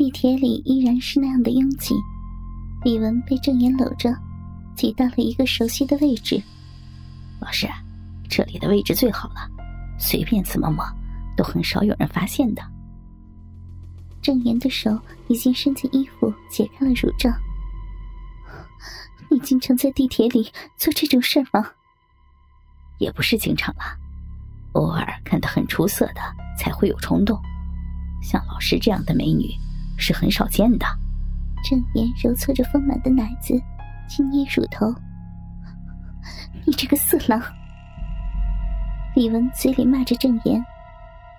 地铁里依然是那样的拥挤，李文被郑岩搂着，挤到了一个熟悉的位置。老师，这里的位置最好了，随便怎么摸，都很少有人发现的。郑岩的手已经伸进衣服，解开了乳罩。你经常在地铁里做这种事吗？也不是经常啦，偶尔看得很出色的才会有冲动。像老师这样的美女。是很少见的。郑言揉搓着丰满的奶子，轻捏乳头。你这个色狼！李文嘴里骂着郑言，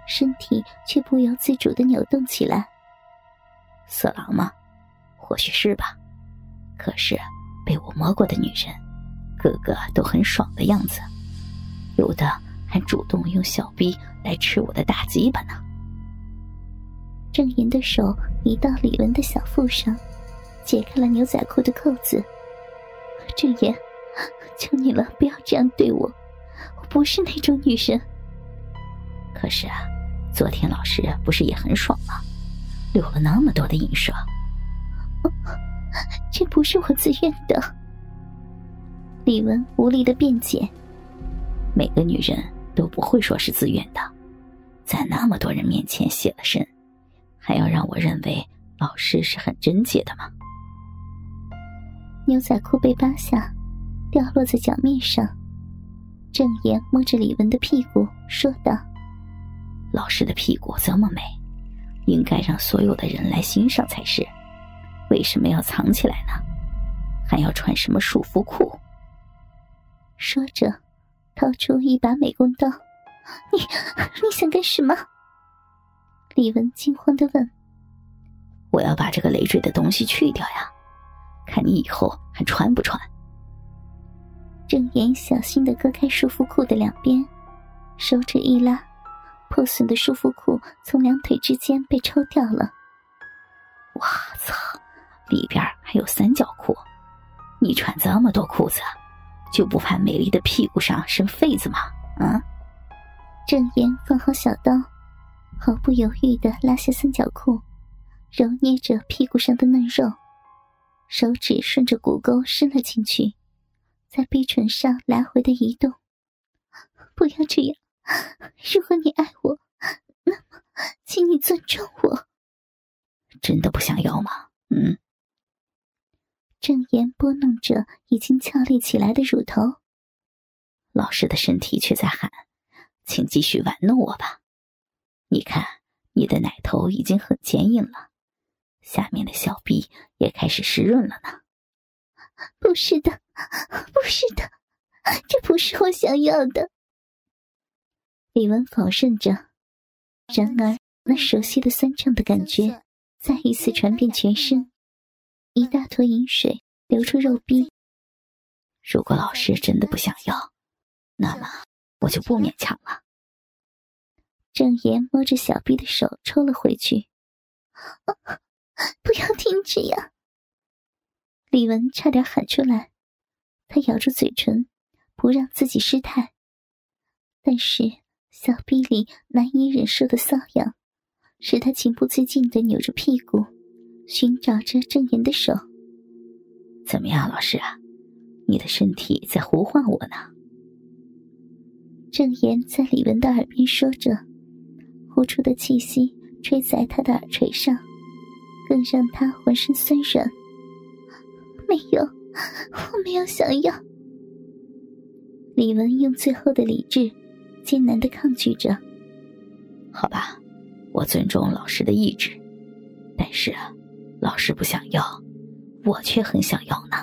身体却不由自主的扭动起来。色狼吗？或许是吧。可是被我摸过的女人，个个都很爽的样子，有的还主动用小臂来吃我的大鸡巴呢。郑岩的手移到李文的小腹上，解开了牛仔裤的扣子。郑岩，求你了，不要这样对我，我不是那种女人。可是啊，昨天老师不是也很爽吗？留了那么多的印刷。这不是我自愿的。李文无力的辩解。每个女人都不会说是自愿的，在那么多人面前写了身。还要让我认为老师是很贞洁的吗？牛仔裤被扒下，掉落在脚面上。郑言摸着李文的屁股说道：“老师的屁股这么美，应该让所有的人来欣赏才是。为什么要藏起来呢？还要穿什么束缚裤？”说着，掏出一把美工刀：“你你想干什么？”李文惊慌的问：“我要把这个累赘的东西去掉呀，看你以后还穿不穿？”郑言小心的割开束缚裤的两边，手指一拉，破损的束缚裤从两腿之间被抽掉了。我操，里边还有三角裤！你穿这么多裤子，就不怕美丽的屁股上生痱子吗？啊！郑言放好小刀。毫不犹豫的拉下三角裤，揉捏着屁股上的嫩肉，手指顺着骨沟伸了进去，在鼻唇上来回的移动。不要这样！如果你爱我，那么请你尊重我。真的不想要吗？嗯。郑言拨弄着已经翘立起来的乳头，老师的身体却在喊：“请继续玩弄我吧。”你看，你的奶头已经很坚硬了，下面的小臂也开始湿润了呢。不是的，不是的，这不是我想要的。李文否认着，然而那熟悉的酸胀的感觉再一次传遍全身，一大坨饮水流出肉壁。如果老师真的不想要，那么我就不勉强了。郑言摸着小臂的手抽了回去，不要停止呀！李文差点喊出来，他咬住嘴唇，不让自己失态。但是小臂里难以忍受的瘙痒，使他情不自禁的扭着屁股，寻找着郑言的手。怎么样，老师啊？你的身体在呼唤我呢。郑言在李文的耳边说着。呼出的气息吹在他的耳垂上，更让他浑身酸软。没有，我没有想要。李文用最后的理智，艰难的抗拒着。好吧，我尊重老师的意志，但是老师不想要，我却很想要呢。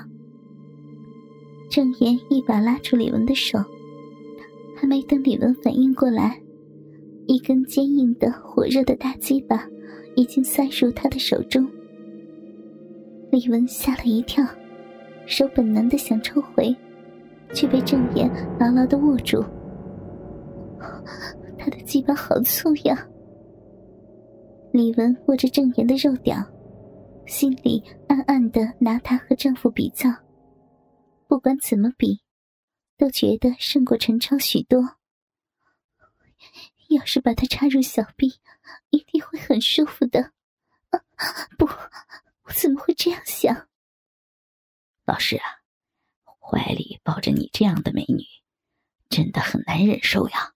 郑言一把拉住李文的手，还没等李文反应过来。一根坚硬的、火热的大鸡巴已经塞入他的手中，李文吓了一跳，手本能的想抽回，却被郑言牢牢的握住。他的鸡巴好粗呀！李文握着郑言的肉屌，心里暗暗的拿他和丈夫比较，不管怎么比，都觉得胜过陈超许多。要是把它插入小臂，一定会很舒服的。啊不，我怎么会这样想？老师啊，怀里抱着你这样的美女，真的很难忍受呀。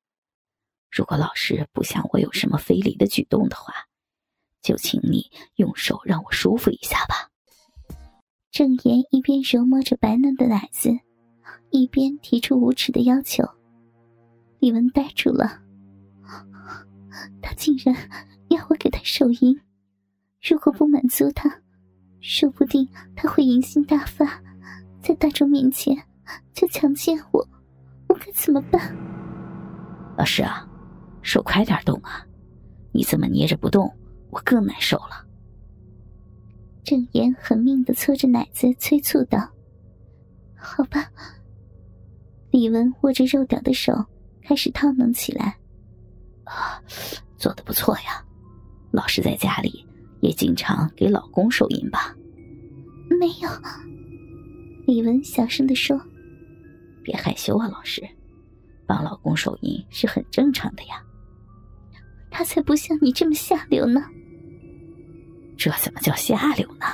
如果老师不想我有什么非礼的举动的话，就请你用手让我舒服一下吧。郑言一边揉摸着白嫩的奶子，一边提出无耻的要求。李文呆住了，他竟然要我给他手淫。如果不满足他，说不定他会淫性大发，在大众面前就强奸我。我该怎么办？老师啊！手快点动啊！你这么捏着不动，我更难受了。郑言狠命的搓着奶子，催促道：“好吧。”李文握着肉屌的手开始套弄起来。做的不错呀！老师在家里也经常给老公手淫吧？没有。李文小声的说：“别害羞啊，老师，帮老公手淫是很正常的呀。”他才不像你这么下流呢！这怎么叫下流呢？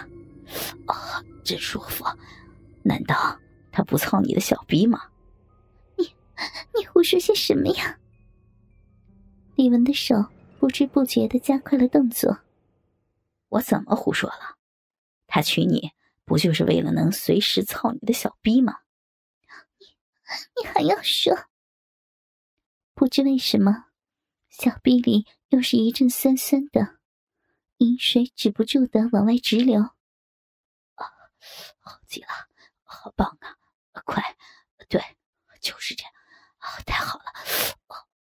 啊，真舒服！难道他不操你的小逼吗？你，你胡说些什么呀？李文的手不知不觉的加快了动作。我怎么胡说了？他娶你不就是为了能随时操你的小逼吗？你，你还要说？不知为什么。小臂里又是一阵酸酸的，饮水止不住的往外直流。啊，好极了，好棒啊！快，对，就是这样，啊，太好了，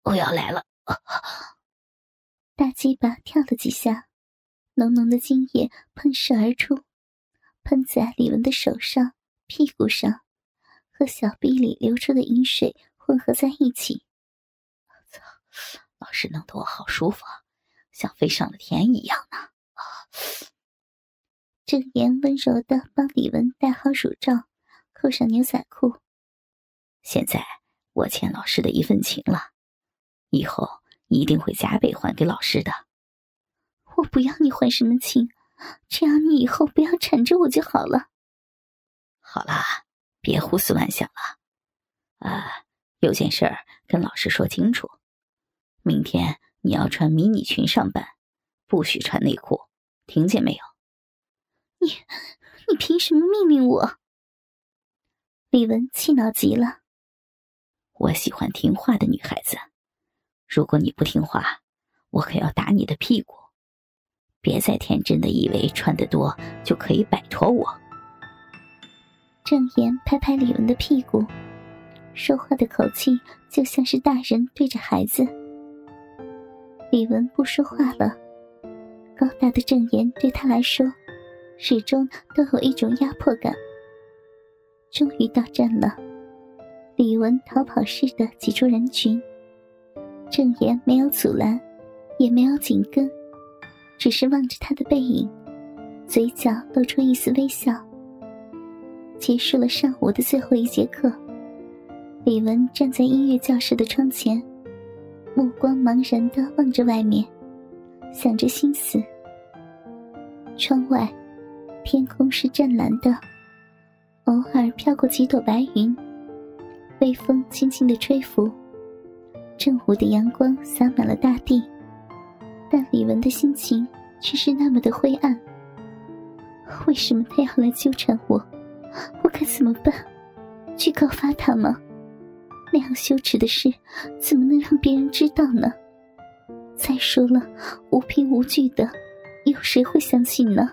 我要来了！大鸡巴跳了几下，浓浓的精液喷射而出，喷在李文的手上、屁股上，和小臂里流出的饮水混合在一起。操！老师弄得我好舒服，像飞上了天一样呢。啊！郑言温柔的帮李文戴好乳罩，扣上牛仔裤。现在我欠老师的一份情了，以后一定会加倍还给老师的。我不要你还什么情，只要你以后不要缠着我就好了。好啦，别胡思乱想了。啊，有件事儿跟老师说清楚。明天你要穿迷你裙上班，不许穿内裤，听见没有？你，你凭什么命令我？李文气恼极了。我喜欢听话的女孩，如果你不听话，我可要打你的屁股。别再天真的以为穿得多就可以摆脱我。郑言拍拍李文的屁股，说话的口气就像是大人对着孩子。李文不说话了，高大的郑言对他来说，始终都有一种压迫感。终于到站了，李文逃跑似的挤出人群，郑言没有阻拦，也没有紧跟，只是望着他的背影，嘴角露出一丝微笑。结束了上午的最后一节课，李文站在音乐教室的窗前。目光茫然的望着外面，想着心思。窗外，天空是湛蓝的，偶尔飘过几朵白云，微风轻轻的吹拂，正午的阳光洒满了大地。但李文的心情却是那么的灰暗。为什么他要来纠缠我？我该怎么办？去告发他吗？那样羞耻的事，怎么能让别人知道呢？再说了，无凭无据的，有谁会相信呢？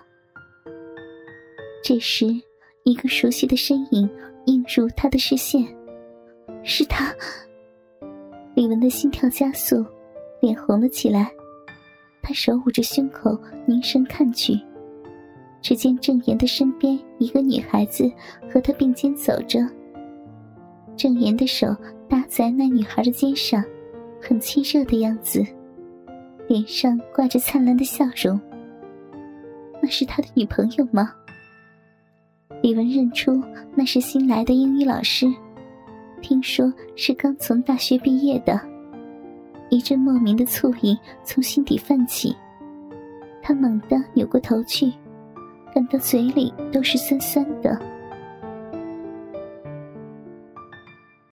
这时，一个熟悉的身影映入他的视线，是他。李文的心跳加速，脸红了起来。他手捂着胸口，凝神看去，只见郑岩的身边一个女孩子和他并肩走着。郑岩的手搭在那女孩的肩上，很亲热的样子，脸上挂着灿烂的笑容。那是他的女朋友吗？李文认出那是新来的英语老师，听说是刚从大学毕业的，一阵莫名的醋意从心底泛起。他猛地扭过头去，感到嘴里都是酸酸的。